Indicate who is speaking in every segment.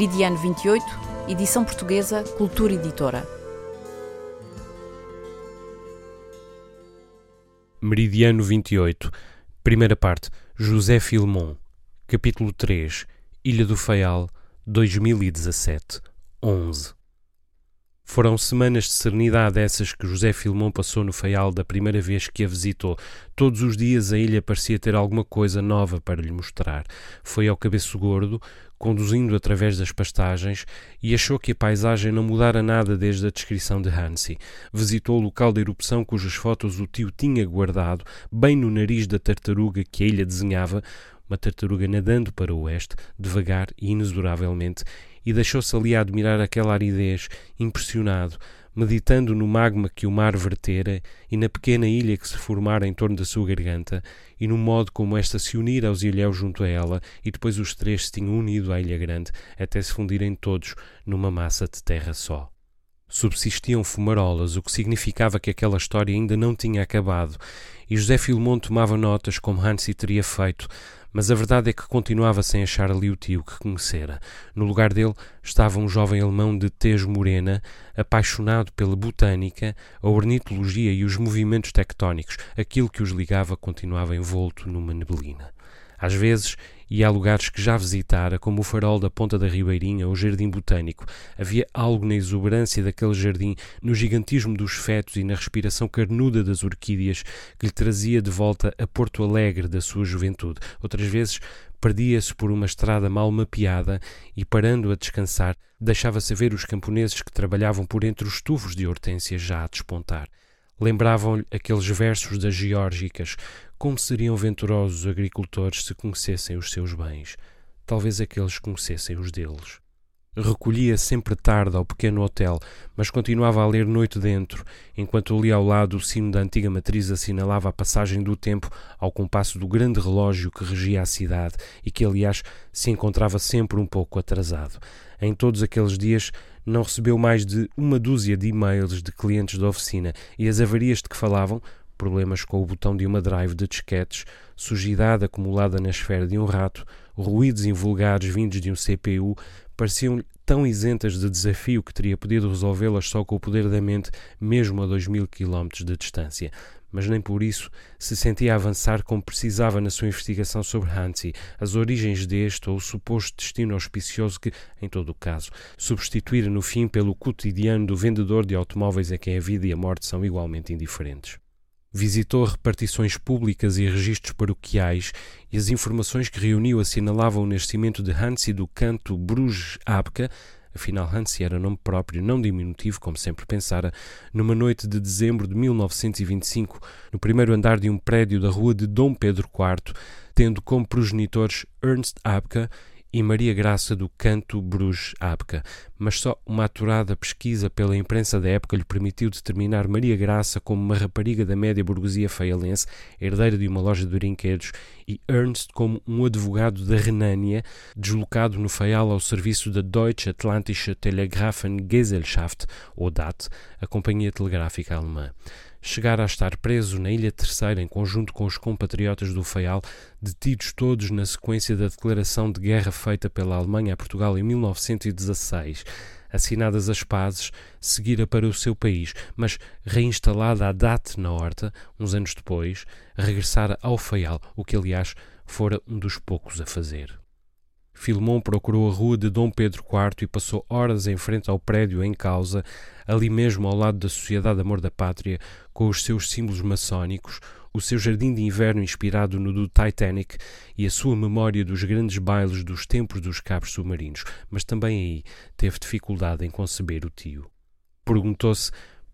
Speaker 1: Meridiano 28, edição portuguesa, Cultura Editora.
Speaker 2: Meridiano 28, primeira parte, José Filmon, capítulo 3, Ilha do Faial, 2017, 11. Foram semanas de serenidade essas que José Filmon passou no Faial da primeira vez que a visitou. Todos os dias a ilha parecia ter alguma coisa nova para lhe mostrar. Foi ao Cabeço Gordo, conduzindo através das pastagens, e achou que a paisagem não mudara nada desde a descrição de Hansi. Visitou o local da erupção cujas fotos o tio tinha guardado, bem no nariz da tartaruga que a ilha desenhava, uma tartaruga nadando para o oeste, devagar e inexoravelmente, e deixou-se ali a admirar aquela aridez, impressionado, meditando no magma que o mar vertera e na pequena ilha que se formara em torno da sua garganta, e no modo como esta se unira aos ilhéus junto a ela, e depois os três se tinham unido à ilha grande, até se fundirem todos numa massa de terra só. Subsistiam fumarolas, o que significava que aquela história ainda não tinha acabado, e José Filmon tomava notas como Hansi teria feito, mas a verdade é que continuava sem achar ali o tio que conhecera. No lugar dele estava um jovem alemão de tez morena, apaixonado pela botânica, a ornitologia e os movimentos tectónicos. Aquilo que os ligava continuava envolto numa neblina. Às vezes ia a lugares que já visitara, como o farol da Ponta da Ribeirinha ou o Jardim Botânico. Havia algo na exuberância daquele jardim, no gigantismo dos fetos e na respiração carnuda das orquídeas que lhe trazia de volta a Porto Alegre da sua juventude. Outras vezes perdia-se por uma estrada mal mapeada e, parando a descansar, deixava-se ver os camponeses que trabalhavam por entre os tufos de hortênsias já a despontar. Lembravam-lhe aqueles versos das geórgicas, como seriam venturosos os agricultores se conhecessem os seus bens? Talvez aqueles conhecessem os deles. Recolhia sempre tarde ao pequeno hotel, mas continuava a ler noite dentro, enquanto ali ao lado o sino da antiga matriz assinalava a passagem do tempo ao compasso do grande relógio que regia a cidade e que, aliás, se encontrava sempre um pouco atrasado. Em todos aqueles dias não recebeu mais de uma dúzia de e-mails de clientes da oficina e as avarias de que falavam problemas com o botão de uma drive de disquetes, sujidade acumulada na esfera de um rato, ruídos invulgares vindos de um CPU, pareciam-lhe tão isentas de desafio que teria podido resolvê-las só com o poder da mente, mesmo a dois mil quilómetros de distância. Mas nem por isso se sentia avançar como precisava na sua investigação sobre Hansi, as origens deste ou o suposto destino auspicioso que, em todo o caso, substituíra no fim pelo cotidiano do vendedor de automóveis a quem a vida e a morte são igualmente indiferentes. Visitou repartições públicas e registros paroquiais e as informações que reuniu assinalavam o nascimento de Hansi do canto Bruges Abka, afinal Hansi era nome próprio, não diminutivo, como sempre pensara, numa noite de dezembro de 1925, no primeiro andar de um prédio da rua de Dom Pedro IV, tendo como progenitores Ernst Abka e Maria Graça do Canto Bruges Abca, mas só uma aturada pesquisa pela imprensa da época lhe permitiu determinar Maria Graça como uma rapariga da média burguesia feialense, herdeira de uma loja de brinquedos, e Ernst como um advogado da Renânia, deslocado no Feial ao serviço da Deutsche Atlantische Telegraphengesellschaft, ou DAT, a companhia telegráfica alemã chegara a estar preso na Ilha Terceira em conjunto com os compatriotas do Faial, detidos todos na sequência da declaração de guerra feita pela Alemanha a Portugal em 1916. Assinadas as pazes, seguira para o seu país, mas reinstalada a date na horta, uns anos depois, regressara ao Faial, o que aliás fora um dos poucos a fazer. Filmon procurou a rua de Dom Pedro IV e passou horas em frente ao prédio em causa, ali mesmo ao lado da Sociedade Amor da Pátria, com os seus símbolos maçónicos, o seu jardim de inverno inspirado no do Titanic e a sua memória dos grandes bailes dos tempos dos cabos submarinos, mas também aí teve dificuldade em conceber o tio. Perguntou-se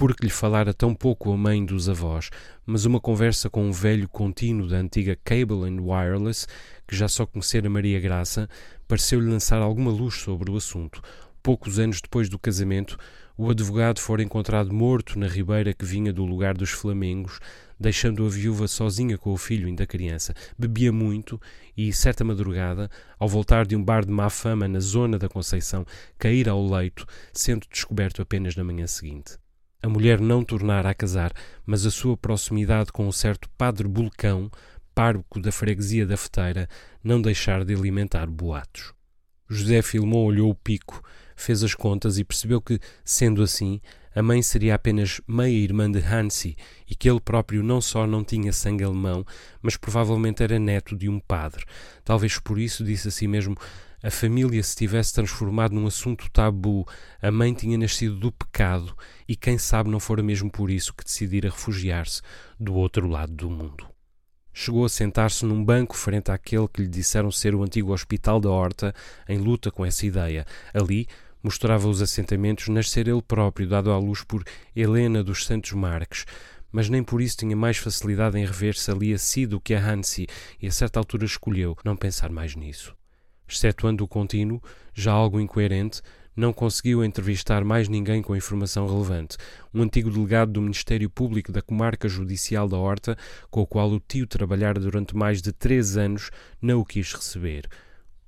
Speaker 2: por que lhe falara tão pouco a mãe dos avós, mas uma conversa com um velho contínuo da antiga Cable and Wireless, que já só conhecera Maria Graça, pareceu-lhe lançar alguma luz sobre o assunto. Poucos anos depois do casamento, o advogado fora encontrado morto na ribeira que vinha do lugar dos Flamengos, deixando a viúva sozinha com o filho ainda criança. Bebia muito e, certa madrugada, ao voltar de um bar de má fama na zona da Conceição, caíra ao leito, sendo descoberto apenas na manhã seguinte a mulher não tornara a casar, mas a sua proximidade com um certo padre Bulcão, pároco da freguesia da Feteira, não deixar de alimentar boatos. José Filmon olhou o pico, fez as contas e percebeu que, sendo assim, a mãe seria apenas meia-irmã de Hansi e que ele próprio não só não tinha sangue alemão, mas provavelmente era neto de um padre. Talvez por isso disse a si mesmo a família se tivesse transformado num assunto tabu, a mãe tinha nascido do pecado e quem sabe não fora mesmo por isso que decidira refugiar-se do outro lado do mundo. Chegou a sentar-se num banco frente àquele que lhe disseram ser o antigo Hospital da Horta, em luta com essa ideia. Ali mostrava os assentamentos, nascer ele próprio, dado à luz por Helena dos Santos Marques, mas nem por isso tinha mais facilidade em rever-se ali a si do que a Hansi, e a certa altura escolheu não pensar mais nisso excetuando o contínuo, já algo incoerente, não conseguiu entrevistar mais ninguém com informação relevante. Um antigo delegado do Ministério Público da Comarca Judicial da Horta, com o qual o tio trabalhara durante mais de três anos, não o quis receber.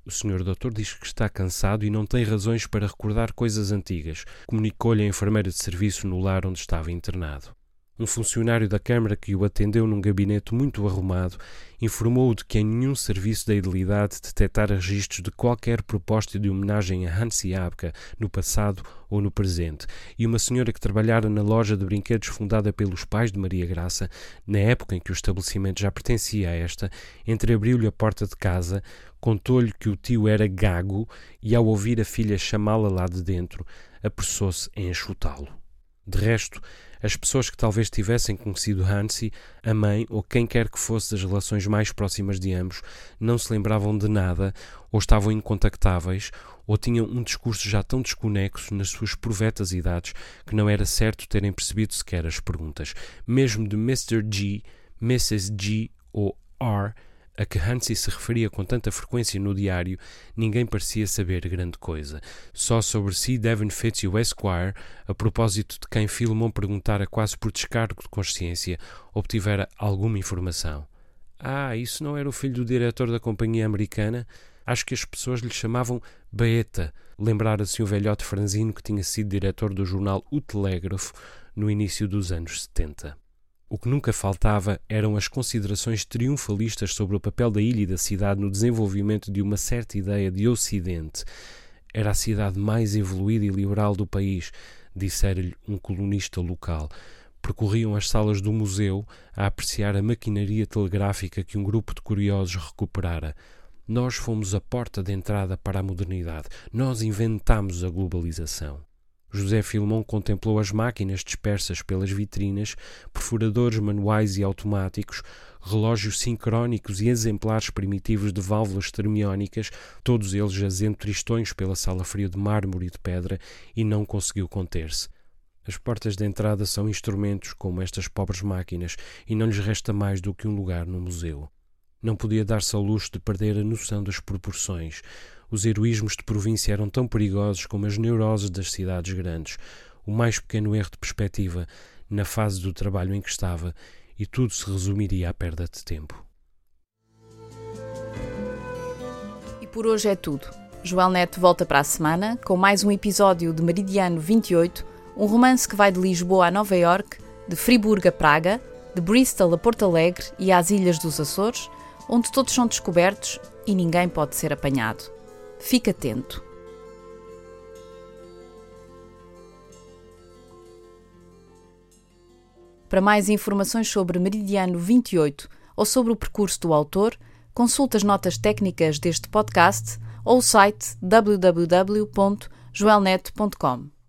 Speaker 2: O senhor doutor diz que está cansado e não tem razões para recordar coisas antigas, comunicou-lhe a enfermeira de serviço no lar onde estava internado. Um funcionário da Câmara que o atendeu num gabinete muito arrumado informou-o de que em nenhum serviço da idilidade detectara registros de qualquer proposta de homenagem a Hansi Abka no passado ou no presente, e uma senhora que trabalhara na loja de brinquedos fundada pelos pais de Maria Graça, na época em que o estabelecimento já pertencia a esta, entreabriu-lhe a porta de casa, contou-lhe que o tio era gago e, ao ouvir a filha chamá-la lá de dentro, apressou-se em enxutá-lo. De resto, as pessoas que talvez tivessem conhecido Hansi, a mãe ou quem quer que fosse das relações mais próximas de ambos, não se lembravam de nada, ou estavam incontactáveis, ou tinham um discurso já tão desconexo nas suas provetas idades que não era certo terem percebido sequer as perguntas. Mesmo de Mr. G, Mrs. G ou R a que Hansi se referia com tanta frequência no diário, ninguém parecia saber grande coisa. Só sobre C. Devon Fitzhugh Esquire, a propósito de quem Philemon perguntara quase por descargo de consciência, obtivera alguma informação. Ah, isso não era o filho do diretor da companhia americana? Acho que as pessoas lhe chamavam Baeta. Lembrara-se um velhote franzino que tinha sido diretor do jornal O Telégrafo no início dos anos 70. O que nunca faltava eram as considerações triunfalistas sobre o papel da ilha e da cidade no desenvolvimento de uma certa ideia de Ocidente. Era a cidade mais evoluída e liberal do país, dissera-lhe um colunista local. Percorriam as salas do museu a apreciar a maquinaria telegráfica que um grupo de curiosos recuperara. Nós fomos a porta de entrada para a modernidade. Nós inventámos a globalização. José Filmon contemplou as máquinas dispersas pelas vitrinas, perfuradores manuais e automáticos, relógios sincrónicos e exemplares primitivos de válvulas termiónicas, todos eles jazendo tristões pela sala fria de mármore e de pedra, e não conseguiu conter-se. As portas de entrada são instrumentos como estas pobres máquinas, e não lhes resta mais do que um lugar no museu. Não podia dar-se ao luxo de perder a noção das proporções. Os heroísmos de província eram tão perigosos como as neuroses das cidades grandes. O mais pequeno erro de perspectiva, na fase do trabalho em que estava, e tudo se resumiria à perda de tempo.
Speaker 1: E por hoje é tudo. Joel Neto volta para a semana com mais um episódio de Meridiano 28, um romance que vai de Lisboa a Nova York, de Friburgo a Praga, de Bristol a Porto Alegre e às Ilhas dos Açores, onde todos são descobertos e ninguém pode ser apanhado. Fique atento. Para mais informações sobre Meridiano 28 ou sobre o percurso do autor, consulte as notas técnicas deste podcast ou o site www.joelnet.com.